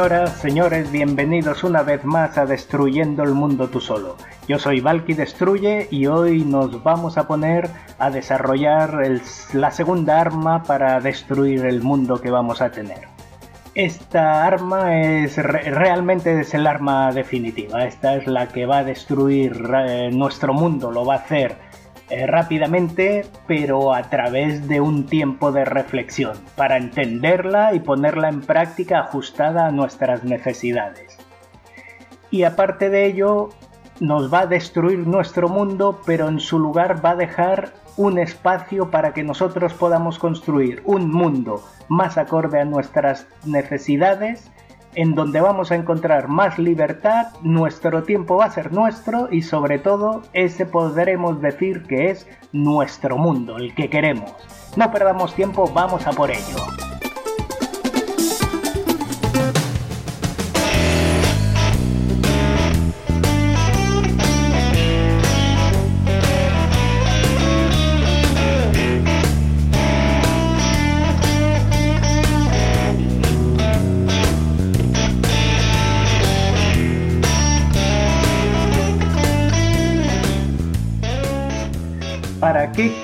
Señoras, señores, bienvenidos una vez más a Destruyendo el Mundo Tú Solo. Yo soy Valky Destruye y hoy nos vamos a poner a desarrollar la segunda arma para destruir el mundo que vamos a tener. Esta arma es realmente es el arma definitiva. Esta es la que va a destruir eh, nuestro mundo, lo va a hacer eh, rápidamente, pero a través de un tiempo de reflexión, para entenderla y ponerla en práctica ajustada a nuestras necesidades. Y aparte de ello, nos va a destruir nuestro mundo, pero en su lugar va a dejar un espacio para que nosotros podamos construir un mundo más acorde a nuestras necesidades en donde vamos a encontrar más libertad, nuestro tiempo va a ser nuestro y sobre todo ese podremos decir que es nuestro mundo, el que queremos. No perdamos tiempo, vamos a por ello.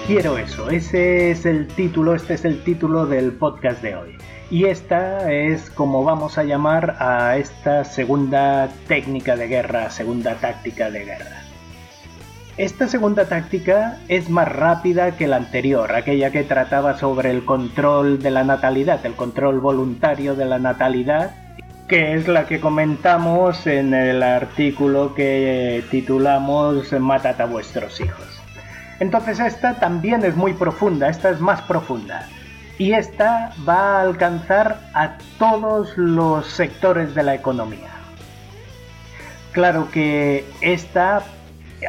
Quiero eso? Ese es el título, este es el título del podcast de hoy. Y esta es como vamos a llamar a esta segunda técnica de guerra, segunda táctica de guerra. Esta segunda táctica es más rápida que la anterior, aquella que trataba sobre el control de la natalidad, el control voluntario de la natalidad, que es la que comentamos en el artículo que titulamos Matad a vuestros hijos. Entonces esta también es muy profunda, esta es más profunda. Y esta va a alcanzar a todos los sectores de la economía. Claro que esta,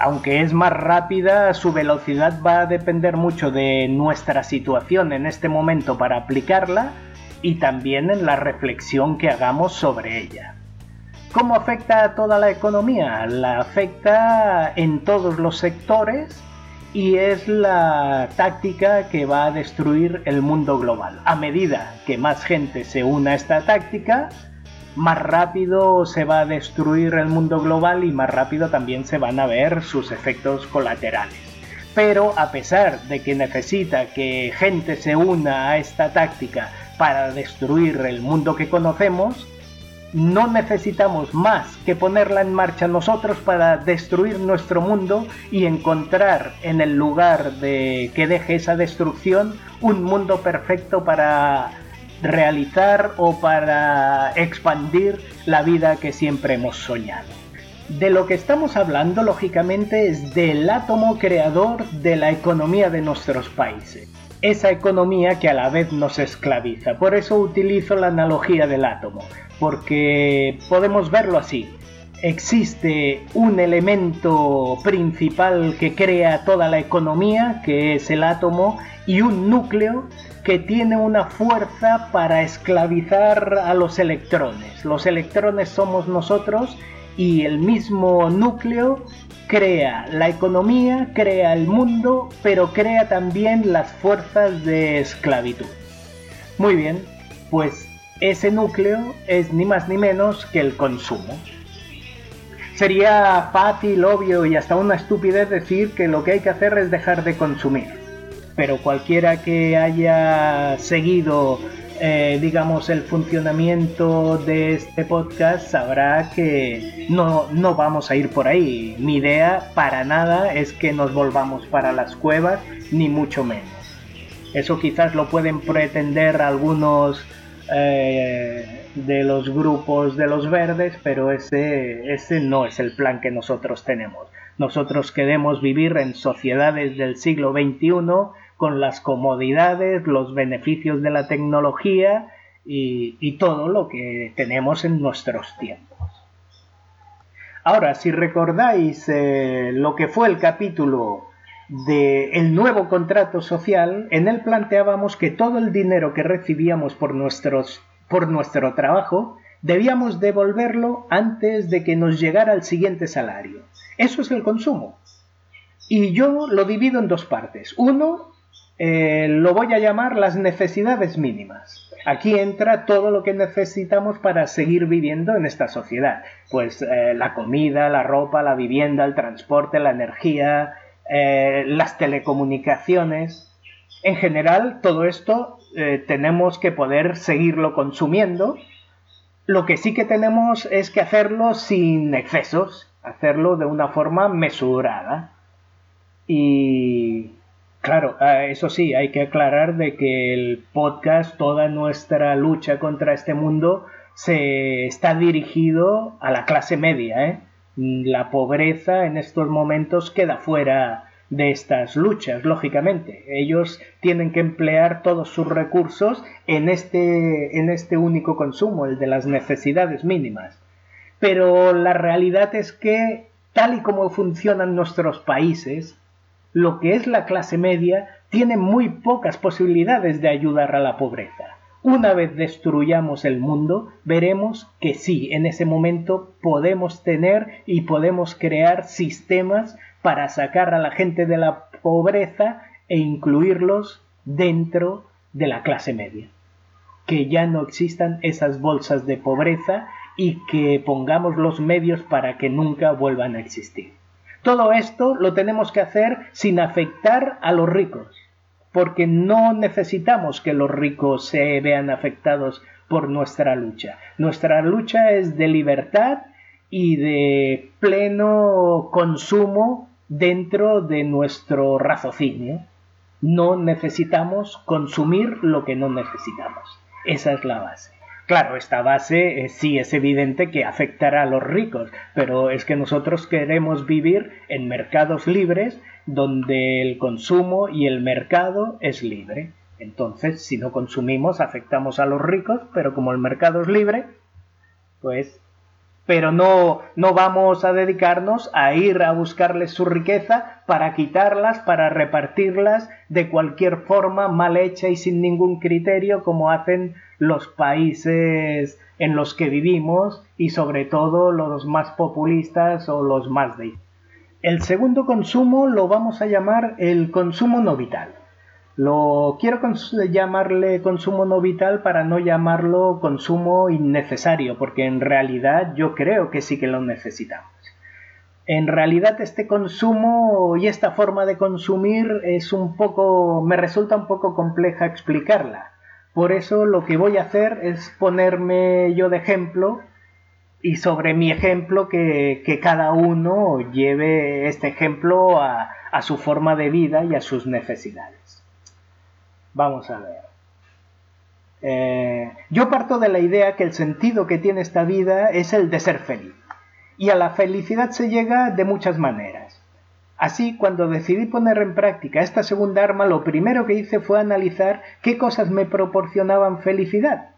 aunque es más rápida, su velocidad va a depender mucho de nuestra situación en este momento para aplicarla y también en la reflexión que hagamos sobre ella. ¿Cómo afecta a toda la economía? La afecta en todos los sectores y es la táctica que va a destruir el mundo global. A medida que más gente se una a esta táctica, más rápido se va a destruir el mundo global y más rápido también se van a ver sus efectos colaterales. Pero a pesar de que necesita que gente se una a esta táctica para destruir el mundo que conocemos, no necesitamos más que ponerla en marcha nosotros para destruir nuestro mundo y encontrar en el lugar de que deje esa destrucción un mundo perfecto para realizar o para expandir la vida que siempre hemos soñado. De lo que estamos hablando, lógicamente, es del átomo creador de la economía de nuestros países. Esa economía que a la vez nos esclaviza. Por eso utilizo la analogía del átomo porque podemos verlo así. Existe un elemento principal que crea toda la economía, que es el átomo, y un núcleo que tiene una fuerza para esclavizar a los electrones. Los electrones somos nosotros y el mismo núcleo crea la economía, crea el mundo, pero crea también las fuerzas de esclavitud. Muy bien, pues ese núcleo es ni más ni menos que el consumo. Sería fácil, obvio y hasta una estupidez decir que lo que hay que hacer es dejar de consumir. Pero cualquiera que haya seguido, eh, digamos, el funcionamiento de este podcast sabrá que no, no vamos a ir por ahí. Mi idea para nada es que nos volvamos para las cuevas, ni mucho menos. Eso quizás lo pueden pretender algunos eh, de los grupos de los verdes, pero ese, ese no es el plan que nosotros tenemos. Nosotros queremos vivir en sociedades del siglo XXI con las comodidades, los beneficios de la tecnología y, todo lo que tenemos en nuestros tiempos. Ahora, si recordáis eh, lo que fue el capítulo del el nuevo contrato social, en él planteábamos que todo el dinero que recibíamos por, nuestros, por nuestro trabajo debíamos devolverlo antes de que nos llegara el siguiente salario. Eso es el consumo. Y yo lo divido en dos partes. Uno, eh, lo voy a llamar las necesidades mínimas. Aquí entra todo lo que necesitamos para seguir viviendo en esta sociedad. Pues eh, la comida, la ropa, la vivienda, el transporte, la energía, eh, las telecomunicaciones. En general, todo esto tenemos que poder seguirlo consumiendo. Lo que sí que tenemos es que hacerlo sin excesos, hacerlo de una forma mesurada. Y Claro, ah, eso sí, hay que aclarar de que el podcast, toda nuestra lucha contra este mundo, se está dirigido a la clase media. ¿eh? La pobreza en estos momentos queda fuera de estas luchas, lógicamente. Ellos tienen que emplear todos sus recursos en este, en este único consumo, el de las necesidades mínimas. Pero la realidad es que, tal y como funcionan nuestros países, lo que es la clase media tiene muy pocas posibilidades de ayudar a la pobreza. Una vez destruyamos el mundo, veremos que sí, en ese momento podemos tener y podemos crear sistemas para sacar a la gente de la pobreza e incluirlos dentro de la clase media. Que ya no existan esas bolsas de pobreza y que pongamos los medios para que nunca vuelvan a existir. Todo esto lo tenemos que hacer sin afectar a los ricos, porque no necesitamos que los ricos se vean afectados por nuestra lucha. Nuestra lucha es de libertad y de pleno consumo dentro de nuestro raciocinio. No necesitamos consumir lo que no necesitamos. Esa es la base. Claro, esta base eh, sí es evidente que afectará a los ricos, pero es que nosotros queremos vivir en mercados libres donde el consumo y el mercado es libre. Entonces, si no consumimos, afectamos a los ricos, pero como el mercado es libre, pues pero no, no vamos a dedicarnos a ir a buscarles su riqueza para quitarlas, para repartirlas de cualquier forma mal hecha y sin ningún criterio como hacen los países en los que vivimos y sobre todo los más populistas o los más de... El segundo consumo lo vamos a llamar el consumo no vital. Lo quiero llamarle consumo no vital para no llamarlo consumo innecesario, porque en realidad yo creo que sí que lo necesitamos. En realidad este consumo y esta forma de consumir es un poco me resulta un poco compleja explicarla. Por eso lo que voy a hacer es ponerme yo de ejemplo y sobre mi ejemplo que, cada uno lleve este ejemplo a su forma de vida y a sus necesidades. Vamos a ver. Eh, yo parto de la idea que el sentido que tiene esta vida es el de ser feliz. Y a la felicidad se llega de muchas maneras. Así, cuando decidí poner en práctica esta segunda arma, lo primero que hice fue analizar qué cosas me proporcionaban felicidad.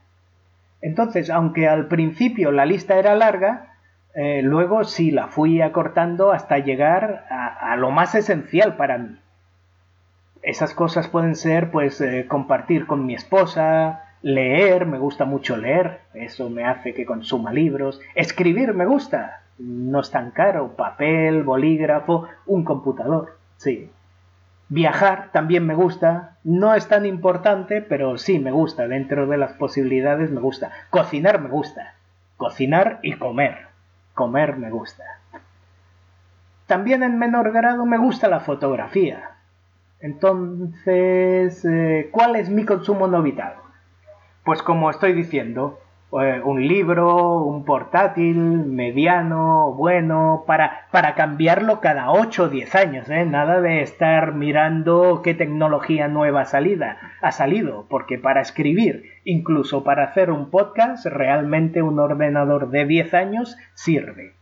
Entonces, aunque al principio la lista era larga, eh, luego sí la fui acortando hasta llegar a lo más esencial para mí esas cosas pueden ser pues eh, compartir con mi esposa, leer, me gusta mucho leer, eso me hace que consuma libros, escribir me gusta, no es tan caro, papel, bolígrafo, un computador, sí. Viajar también me gusta, no es tan importante, pero sí me gusta, dentro de las posibilidades me gusta. Cocinar me gusta, cocinar y comer, comer me gusta. También en menor grado me gusta la fotografía, entonces, eh, ¿cuál es mi consumo no vital? Pues como estoy diciendo, un libro, un portátil, mediano, bueno, para, para cambiarlo cada 8 o 10 años, ¿eh? Nada de estar mirando qué tecnología nueva salida ha salido, porque para escribir, incluso para hacer un podcast, realmente un ordenador de 10 años sirve.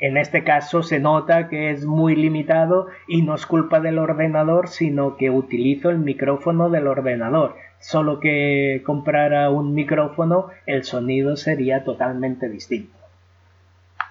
En este caso se nota que es muy limitado y no es culpa del ordenador, sino que utilizo el micrófono del ordenador. Solo que comprara un micrófono, el sonido sería totalmente distinto.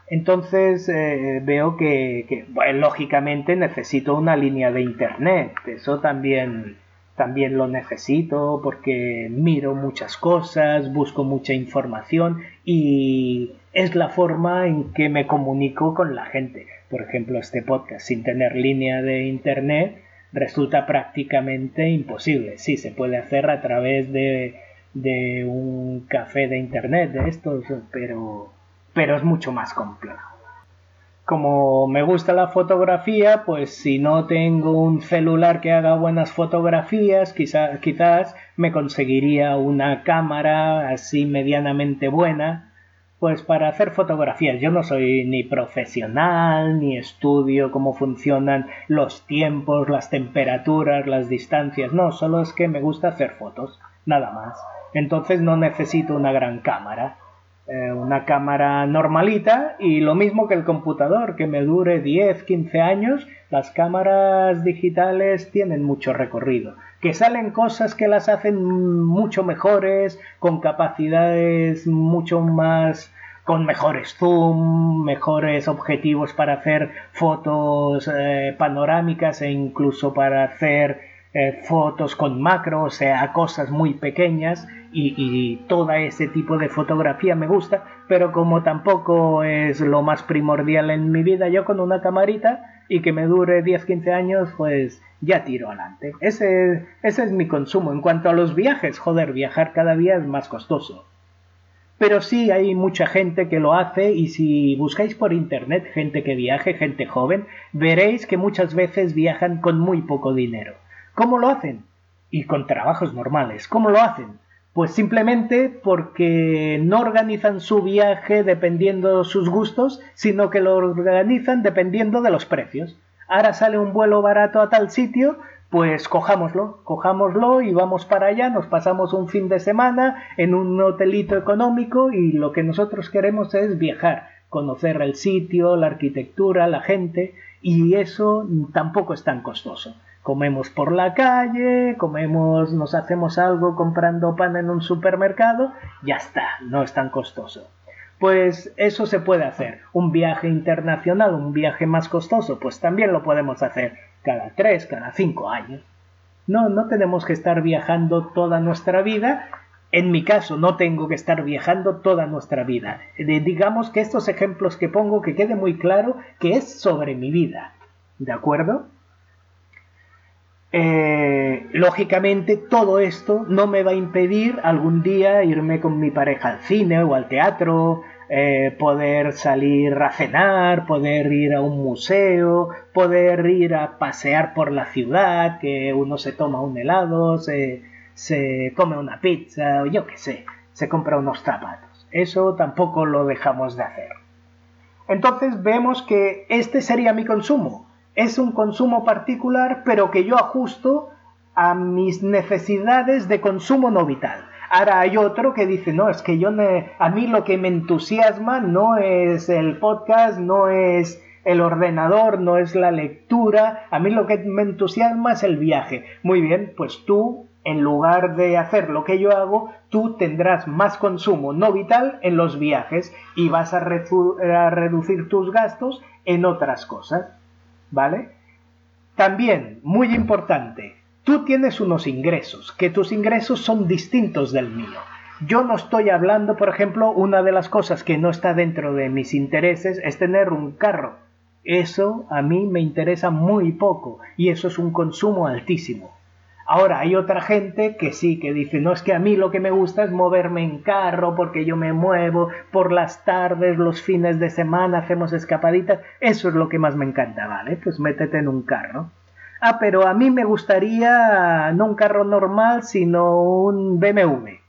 Entonces eh, veo que, lógicamente necesito una línea de internet. Eso también, también lo necesito porque miro muchas cosas, busco mucha información y es la forma en que me comunico con la gente. Por ejemplo, este podcast sin tener línea de internet resulta prácticamente imposible. Sí, se puede hacer a través de, de un café de internet de estos, pero, pero es mucho más complejo. Como me gusta la fotografía, pues si no tengo un celular que haga buenas fotografías, quizás me conseguiría una cámara así medianamente buena pues para hacer fotografías. Yo no soy ni profesional, ni estudio cómo funcionan los tiempos, las temperaturas, las distancias. No, solo es que me gusta hacer fotos, nada más. Entonces no necesito una gran cámara. Eh, una cámara normalita y lo mismo que el computador, que me dure 10, 15 años, las cámaras digitales tienen mucho recorrido. Que salen cosas que las hacen mucho mejores, con capacidades mucho más con mejores zoom, mejores objetivos para hacer fotos eh, panorámicas e incluso para hacer eh, fotos con macro, o sea, cosas muy pequeñas y, y, todo ese tipo de fotografía me gusta, pero como tampoco es lo más primordial en mi vida, yo con una camarita y que me dure 10-15 años, pues ya tiro adelante. Ese, ese es mi consumo. En cuanto a los viajes, joder, viajar cada día es más costoso. Pero sí hay mucha gente que lo hace y si buscáis por internet gente que viaje, gente joven, veréis que muchas veces viajan con muy poco dinero. ¿Cómo lo hacen? Y con trabajos normales. ¿Cómo lo hacen? Pues simplemente porque no organizan su viaje dependiendo de sus gustos, sino que lo organizan dependiendo de los precios. Ahora sale un vuelo barato a tal sitio, pues cojámoslo, cojámoslo y vamos para allá, nos pasamos un fin de semana en un hotelito económico y lo que nosotros queremos es viajar, conocer el sitio, la arquitectura, la gente y eso tampoco es tan costoso comemos por la calle, comemos, nos hacemos algo comprando pan en un supermercado, ya está, no es tan costoso. Pues eso se puede hacer. Un viaje internacional, un viaje más costoso, pues también lo podemos hacer cada tres, cada cinco años. No, no tenemos que estar viajando toda nuestra vida. En mi caso, no tengo que estar viajando toda nuestra vida. digamos que estos ejemplos que pongo, que quede muy claro que es sobre mi vida. ¿De acuerdo? Eh, lógicamente todo esto no me va a impedir algún día irme con mi pareja al cine o al teatro, eh, poder salir a cenar, poder ir a un museo, poder ir a pasear por la ciudad, que uno se toma un helado, se, se come una pizza o yo qué sé, se compra unos zapatos. Eso tampoco lo dejamos de hacer. Entonces vemos que este sería mi consumo es un consumo particular, pero que yo ajusto a mis necesidades de consumo no vital. Ahora hay otro que dice, no, es que yo a mí lo que me entusiasma no es el podcast, no es el ordenador, no es la lectura, a mí lo que me entusiasma es el viaje. Muy bien, pues tú, en lugar de hacer lo que yo hago, tú tendrás más consumo no vital en los viajes y vas a reducir tus gastos en otras cosas. ¿Vale? También, muy importante, tú tienes unos ingresos, que tus ingresos son distintos del mío. Yo no estoy hablando, por ejemplo, una de las cosas que no está dentro de mis intereses es tener un carro. Eso a mí me interesa muy poco y eso es un consumo altísimo. Ahora, hay otra gente que sí, que dice, no es que a mí lo que me gusta es moverme en carro porque yo me muevo por las tardes, los fines de semana, hacemos escapaditas, eso es lo que más me encanta, ¿vale? Pues métete en un carro. Ah, pero a mí me gustaría no un carro normal, sino un BMW.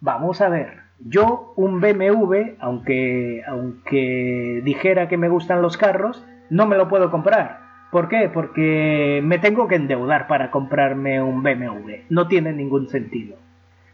Vamos a ver, yo un BMW, aunque, aunque dijera que me gustan los carros, no me lo puedo comprar ¿Por qué? Porque me tengo que endeudar para comprarme un BMW. No tiene ningún sentido.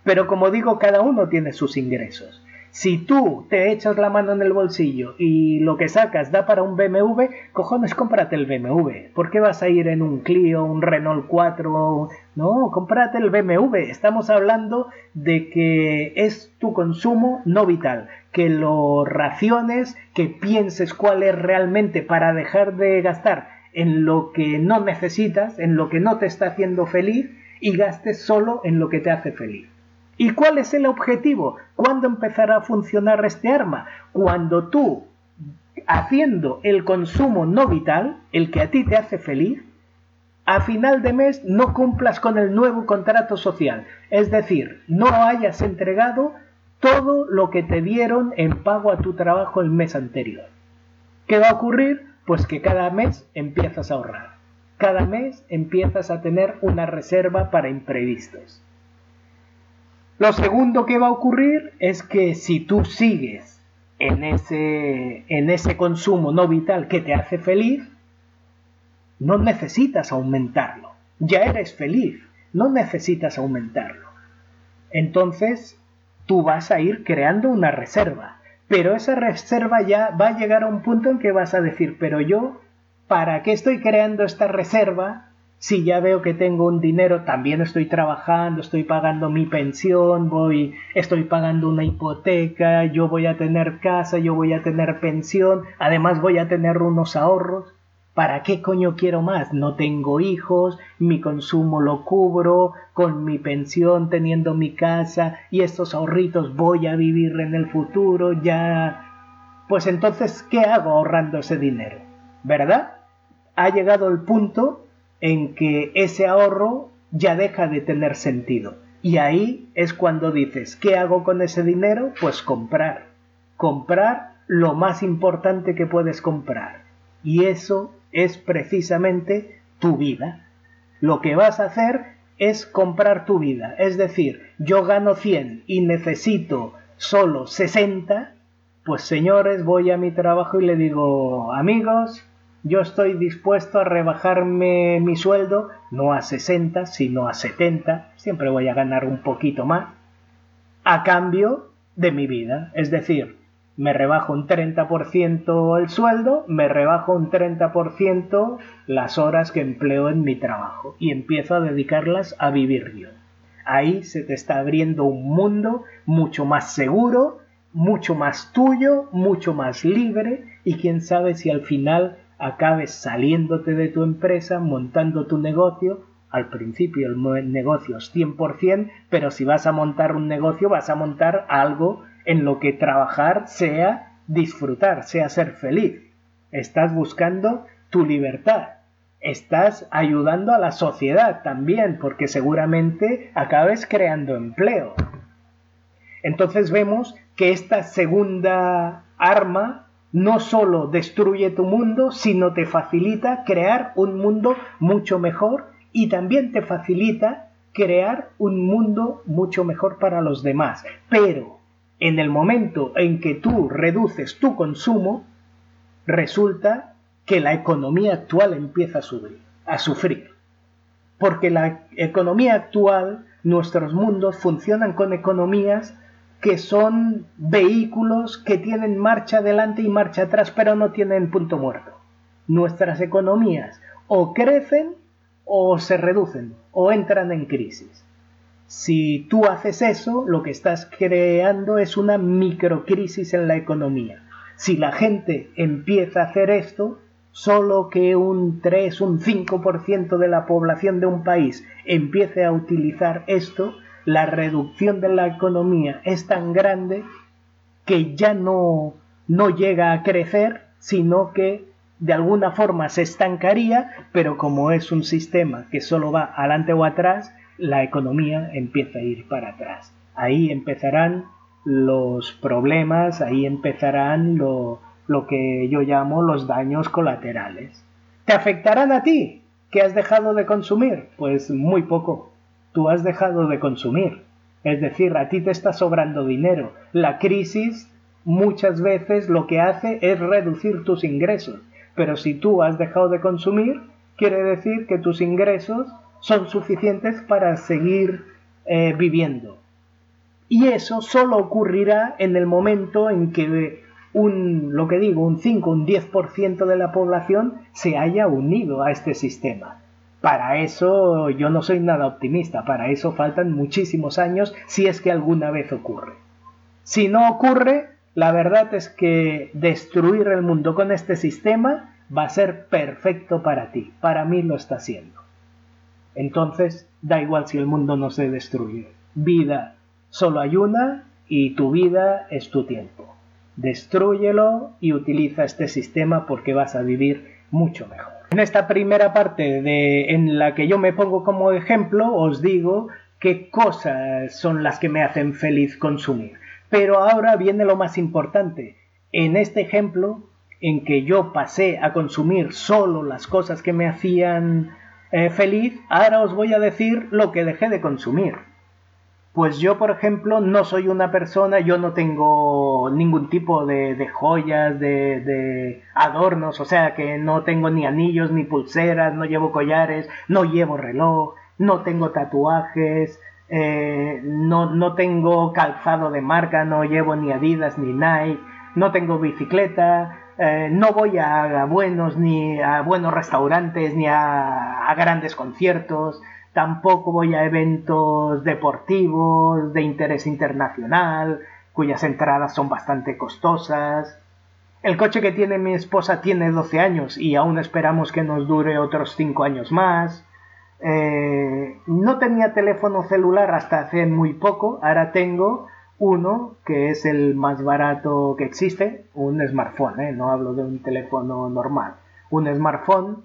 Pero como digo, cada uno tiene sus ingresos. Si tú te echas la mano en el bolsillo y lo que sacas da para un BMW, cojones, cómprate el BMW. ¿Por qué vas a ir en un Clio, un Renault 4? No, cómprate el BMW. Estamos hablando de que es tu consumo no vital. Que lo raciones, que pienses cuál es realmente para dejar de gastar en lo que no necesitas, en lo que no te está haciendo feliz y gastes solo en lo que te hace feliz. ¿Y cuál es el objetivo? ¿Cuándo empezará a funcionar este arma? Cuando tú, haciendo el consumo no vital, el que a ti te hace feliz, a final de mes no cumplas con el nuevo contrato social, es decir, no hayas entregado todo lo que te dieron en pago a tu trabajo el mes anterior. ¿Qué va a ocurrir? Pues que cada mes empiezas a ahorrar. Cada mes empiezas a tener una reserva para imprevistos. Lo segundo que va a ocurrir es que si tú sigues en ese, en ese consumo no vital que te hace feliz, no necesitas aumentarlo. Ya eres feliz, no necesitas aumentarlo. Entonces, tú vas a ir creando una reserva. Pero esa reserva ya va a llegar a un punto en que vas a decir, pero yo ¿para qué estoy creando esta reserva si ya veo que tengo un dinero, también estoy trabajando, estoy pagando mi pensión, voy, estoy pagando una hipoteca, yo voy a tener casa, yo voy a tener pensión, además voy a tener unos ahorros. ¿Para qué coño quiero más? No tengo hijos, mi consumo lo cubro, con mi pensión teniendo mi casa y estos ahorritos voy a vivir en el futuro, ya... Pues entonces, ¿qué hago ahorrando ese dinero? ¿Verdad? ha llegado el punto en que ese ahorro ya deja de tener sentido. Y ahí es cuando dices, ¿qué hago con ese dinero? Pues comprar. Comprar lo más importante que puedes comprar. Y eso es precisamente tu vida. Lo que vas a hacer es comprar tu vida. Es decir, yo gano 100 y necesito solo 60, pues señores, voy a mi trabajo y le digo, amigos, yo estoy dispuesto a rebajarme mi sueldo, no a 60, sino a 70, siempre voy a ganar un poquito más, a cambio de mi vida. Es decir, me rebajo un 30% el sueldo, me rebajo un 30% las horas que empleo en mi trabajo y empiezo a dedicarlas a vivir yo. Ahí se te está abriendo un mundo mucho más seguro, mucho más tuyo, mucho más libre y quién sabe si al final acabes saliéndote de tu empresa, montando tu negocio. Al principio el negocio es 100%, pero si vas a montar un negocio vas a montar algo en lo que trabajar sea disfrutar, sea ser feliz. Estás buscando tu libertad. Estás ayudando a la sociedad también, porque seguramente acabes creando empleo. Entonces vemos que esta segunda arma no solo destruye tu mundo, sino te facilita crear un mundo mucho mejor y también te facilita crear un mundo mucho mejor para los demás. Pero en el momento en que tú reduces tu consumo, resulta que la economía actual empieza a, sufrir. Porque la economía actual, nuestros mundos funcionan con economías que son vehículos que tienen marcha adelante y marcha atrás, pero no tienen punto muerto. Nuestras economías o crecen o se reducen o entran en crisis. Si tú haces eso, lo que estás creando es una microcrisis en la economía. Si la gente empieza a hacer esto, solo que un 3, un 5% de la población de un país empiece a utilizar esto, la reducción de la economía es tan grande que ya no, no llega a crecer, sino que de alguna forma se estancaría, pero como es un sistema que solo va adelante o atrás, la economía empieza a ir para atrás. Ahí empezarán los problemas, ahí empezarán lo, lo que yo llamo los daños colaterales. ¿Te afectarán a ti? ¿Que has dejado de consumir? Pues muy poco tú has dejado de consumir. Es decir, a ti te está sobrando dinero. La crisis muchas veces lo que hace es reducir tus ingresos. Pero si tú has dejado de consumir, quiere decir que tus ingresos son suficientes para seguir eh, viviendo. Y eso solo ocurrirá en el momento en que un, lo que digo, un 5, un 10% de la población se haya unido a este sistema. Para eso yo no soy nada optimista, para eso faltan muchísimos años si es que alguna vez ocurre. Si no ocurre, la verdad es que destruir el mundo con este sistema va a ser perfecto para ti, para mí lo está siendo. Entonces, da igual si el mundo no se destruye. Vida solo hay una y tu vida es tu tiempo. Destrúyelo y utiliza este sistema porque vas a vivir mucho mejor. En esta primera parte de, en la que yo me pongo como ejemplo, os digo qué cosas son las que me hacen feliz consumir. Pero ahora viene lo más importante. En este ejemplo, en que yo pasé a consumir solo las cosas que me hacían eh, feliz, ahora os voy a decir lo que dejé de consumir. Pues yo, por ejemplo, no soy una persona, yo no tengo ningún tipo de, joyas, de, adornos, o sea que no tengo ni anillos, ni pulseras, no llevo collares, no llevo reloj, no tengo tatuajes, eh, no, no tengo calzado de marca, no llevo ni Adidas ni Nike, no tengo bicicleta, eh, no voy a, buenos ni a buenos restaurantes ni a, grandes conciertos, tampoco voy a eventos deportivos de interés internacional, cuyas entradas son bastante costosas. El coche que tiene mi esposa tiene 12 años y aún esperamos que nos dure otros 5 años más. Eh, no tenía teléfono celular hasta hace muy poco, ahora tengo uno, que es el más barato que existe, un smartphone, ¿eh? no hablo de un teléfono normal. Un smartphone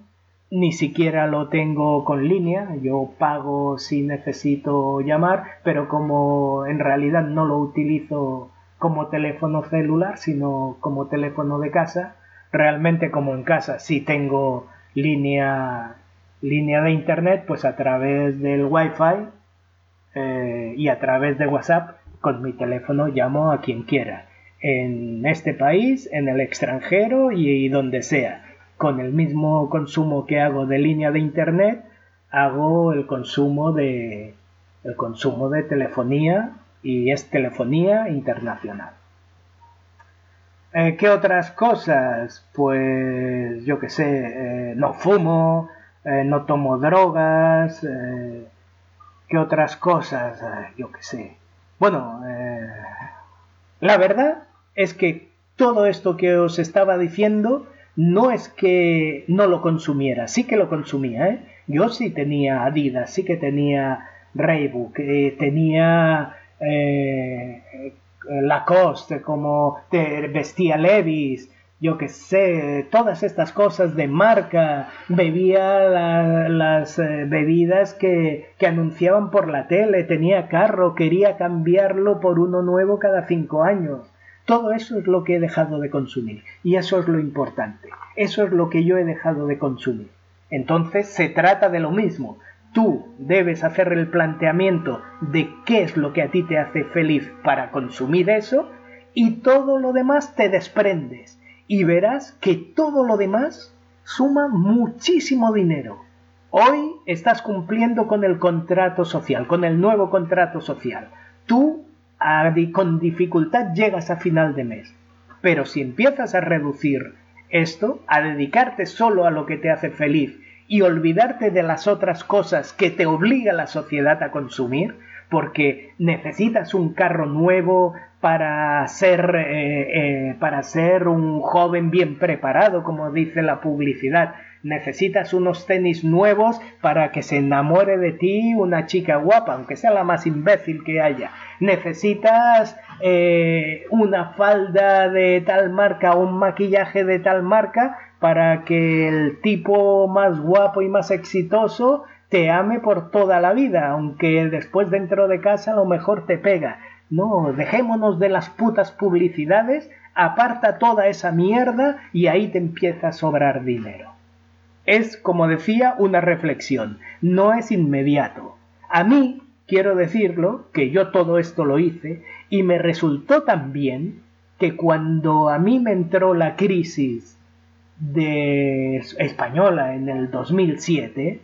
ni siquiera lo tengo con línea, yo pago si necesito llamar, pero como en realidad no lo utilizo como teléfono celular, sino como teléfono de casa, realmente como en casa si tengo línea, línea de internet, pues a través del wifi eh, y a través de WhatsApp con mi teléfono llamo a quien quiera, en este país, en el extranjero y, donde sea. Con el mismo consumo que hago de línea de internet, hago el consumo de el consumo de telefonía y es telefonía internacional. Eh, ¿Qué otras cosas? Pues yo qué sé, eh, no fumo, eh, no tomo drogas, ¿qué otras cosas? yo qué sé. Bueno, eh, la verdad es que todo esto que os estaba diciendo no es que no lo consumiera, sí que lo consumía, ¿eh? Yo sí tenía Adidas, sí que tenía Reebok, eh, tenía eh, Lacoste, como te vestía Levis, yo que sé, todas estas cosas de marca, bebía las eh, bebidas que, que, anunciaban por la tele, tenía carro, quería cambiarlo por uno nuevo cada cinco años. Todo eso es lo que he dejado de consumir y eso es lo importante, eso es lo que yo he dejado de consumir. Entonces se trata de lo mismo. Tú debes hacer el planteamiento de qué es lo que a ti te hace feliz para consumir eso y todo lo demás te desprendes y verás que todo lo demás suma muchísimo dinero. Hoy estás cumpliendo con el contrato social, con el nuevo contrato social. Tú con dificultad llegas a final de mes. Pero si empiezas a reducir esto, a dedicarte solo a lo que te hace feliz y olvidarte de las otras cosas que te obliga la sociedad a consumir, porque necesitas un carro nuevo para ser, eh, eh, para ser un joven bien preparado, como dice la publicidad. Necesitas unos tenis nuevos para que se enamore de ti una chica guapa, aunque sea la más imbécil que haya. Necesitas eh, una falda de tal marca un maquillaje de tal marca para que el tipo más guapo y más exitoso te ame por toda la vida, aunque después dentro de casa a lo mejor te pega. No, dejémonos de las putas publicidades, aparta toda esa mierda y ahí te empieza a sobrar dinero. Es, como decía, una reflexión, no es inmediato. A mí, quiero decirlo, que yo todo esto lo hice y me resultó también que cuando a mí me entró la crisis de española en el 2007,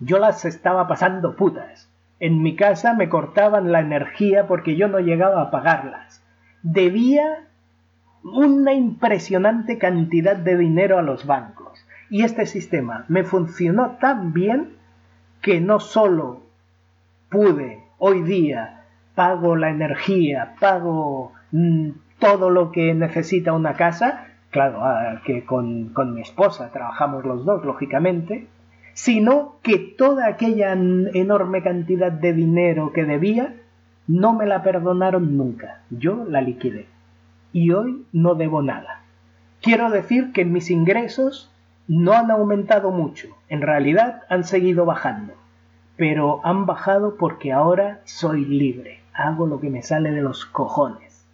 yo las estaba pasando putas. En mi casa me cortaban la energía porque yo no llegaba a pagarlas. Debía una impresionante cantidad de dinero a los bancos. Y este sistema me funcionó tan bien que no solo pude hoy día pago la energía, pago mm, todo lo que necesita una casa, claro, ah, que con, con mi esposa trabajamos los dos, lógicamente, sino que toda aquella enorme cantidad de dinero que debía no me la perdonaron nunca. Yo la liquidé. Y hoy no debo nada. Quiero decir que mis ingresos no han aumentado mucho, en realidad han seguido bajando, pero han bajado porque ahora soy libre, hago lo que me sale de los cojones.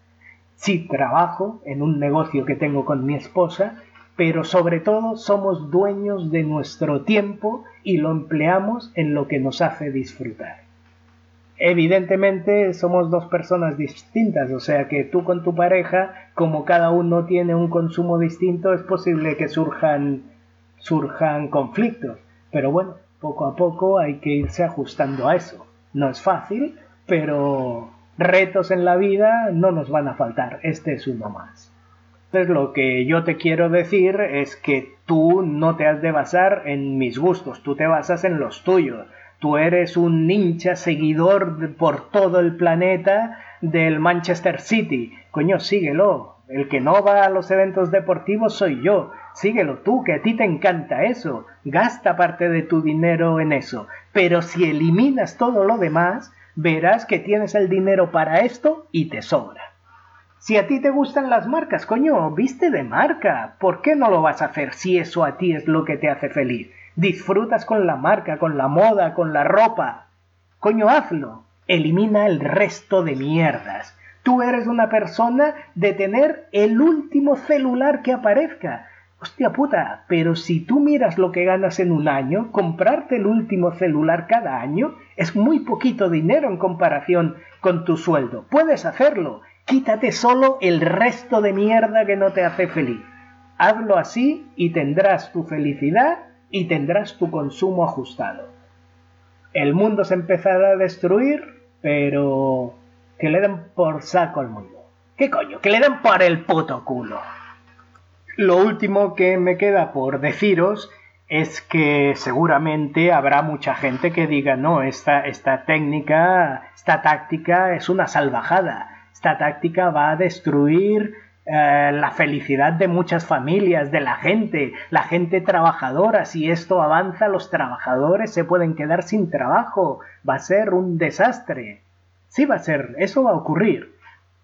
Sí, trabajo en un negocio que tengo con mi esposa, pero sobre todo somos dueños de nuestro tiempo y lo empleamos en lo que nos hace disfrutar. Evidentemente somos dos personas distintas, o sea que tú con tu pareja, como cada uno tiene un consumo distinto, es posible que surjan, surjan conflictos. Pero bueno, poco a poco hay que irse ajustando a eso. No es fácil, pero retos en la vida no nos van a faltar. Este es uno más. Lo que yo te quiero decir es que tú no te has de basar en mis gustos, tú te basas en los tuyos. Tú eres un hincha seguidor por todo el planeta del Manchester City. Coño, síguelo. El que no va a los eventos deportivos soy yo. Síguelo tú, que a ti te encanta eso. Gasta parte de tu dinero en eso. Pero si eliminas todo lo demás, verás que tienes el dinero para esto y te sobra. Si a ti te gustan las marcas, coño, viste de marca. ¿Por qué no lo vas a hacer si eso a ti es lo que te hace feliz? Disfrutas con la marca, con la moda, con la ropa. Coño, hazlo. Elimina el resto de mierdas. Tú eres una persona de tener el último celular que aparezca. Hostia puta, pero si tú miras lo que ganas en un año, comprarte el último celular cada año es muy poquito dinero en comparación con tu sueldo. Puedes hacerlo. Quítate solo el resto de mierda que no te hace feliz. Hazlo así y tendrás tu felicidad y tendrás tu consumo ajustado. El mundo se empezará a destruir, pero que le den por saco al mundo. ¿Qué coño? Que le den por el puto culo. Lo último que me queda por deciros es que seguramente habrá mucha gente que diga no, esta, esta técnica, esta táctica es una salvajada. Esta táctica va a destruir eh, la felicidad de muchas familias, de la gente, la gente trabajadora. Si esto avanza, los trabajadores se pueden quedar sin trabajo. Va a ser un desastre. Sí va a ser, eso va a ocurrir.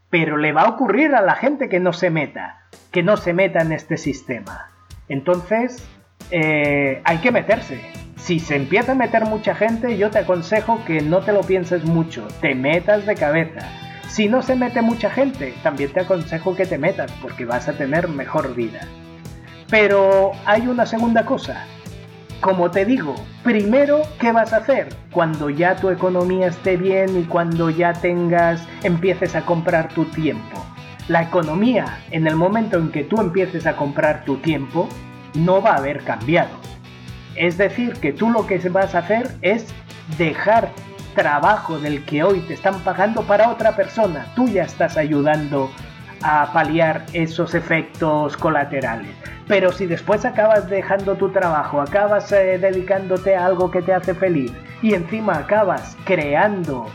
Pero le va a ocurrir a la gente que no se meta, que no se meta en este sistema. Entonces, eh, hay que meterse. Si se empieza a meter mucha gente, yo te aconsejo que no te lo pienses mucho, te metas de cabeza si no se mete mucha gente, también te aconsejo que te metas porque vas a tener mejor vida. Pero hay una segunda cosa. Como te digo, primero, ¿qué vas a hacer? Cuando ya tu economía esté bien y cuando ya tengas, empieces a comprar tu tiempo. La economía, en el momento en que tú empieces a comprar tu tiempo, no va a haber cambiado. Es decir, que tú lo que vas a hacer es dejar trabajo del que hoy te están pagando para otra persona. Tú ya estás ayudando a paliar esos efectos colaterales. Pero si después acabas dejando tu trabajo, acabas eh, dedicándote a algo que te hace feliz y encima acabas creando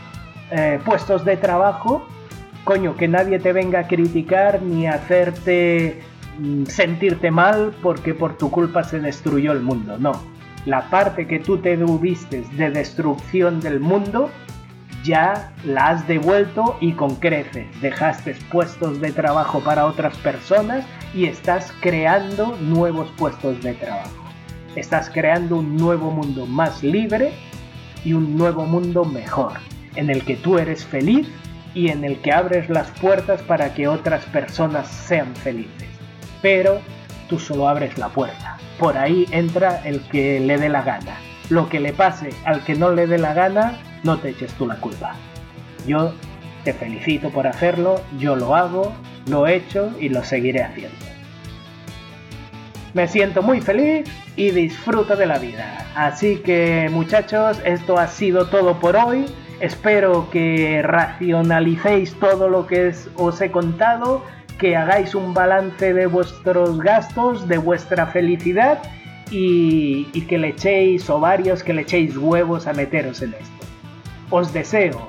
eh, puestos de trabajo, coño, que nadie te venga a criticar ni a hacerte mm, sentirte mal porque por tu culpa se destruyó el mundo. No, la parte que tú te tuviste de destrucción del mundo, ya la has devuelto y con creces. Dejaste puestos de trabajo para otras personas y estás creando nuevos puestos de trabajo. Estás creando un nuevo mundo más libre y un nuevo mundo mejor, en el que tú eres feliz y en el que abres las puertas para que otras personas sean felices. Pero tú solo abres la puerta por ahí entra el que le dé la gana. Lo que le pase al que no le dé la gana, no te eches tú la culpa. Yo te felicito por hacerlo, yo lo hago, lo he hecho y lo seguiré haciendo. Me siento muy feliz y disfruto de la vida. Así que muchachos, esto ha sido todo por hoy. Espero que racionalicéis todo lo que os he contado que hagáis un balance de vuestros gastos, de vuestra felicidad y, que le echéis ovarios, que le echéis huevos a meteros en esto. Os deseo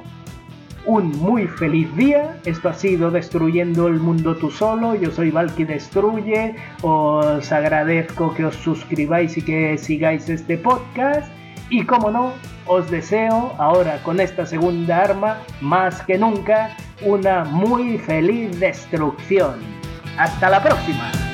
un muy feliz día. Esto ha sido Destruyendo el Mundo Tú Solo. Yo soy Valky Destruye. Os agradezco que os suscribáis y que sigáis este podcast. Y como no, os deseo ahora con esta segunda arma, más que nunca, una muy feliz destrucción. Hasta la próxima.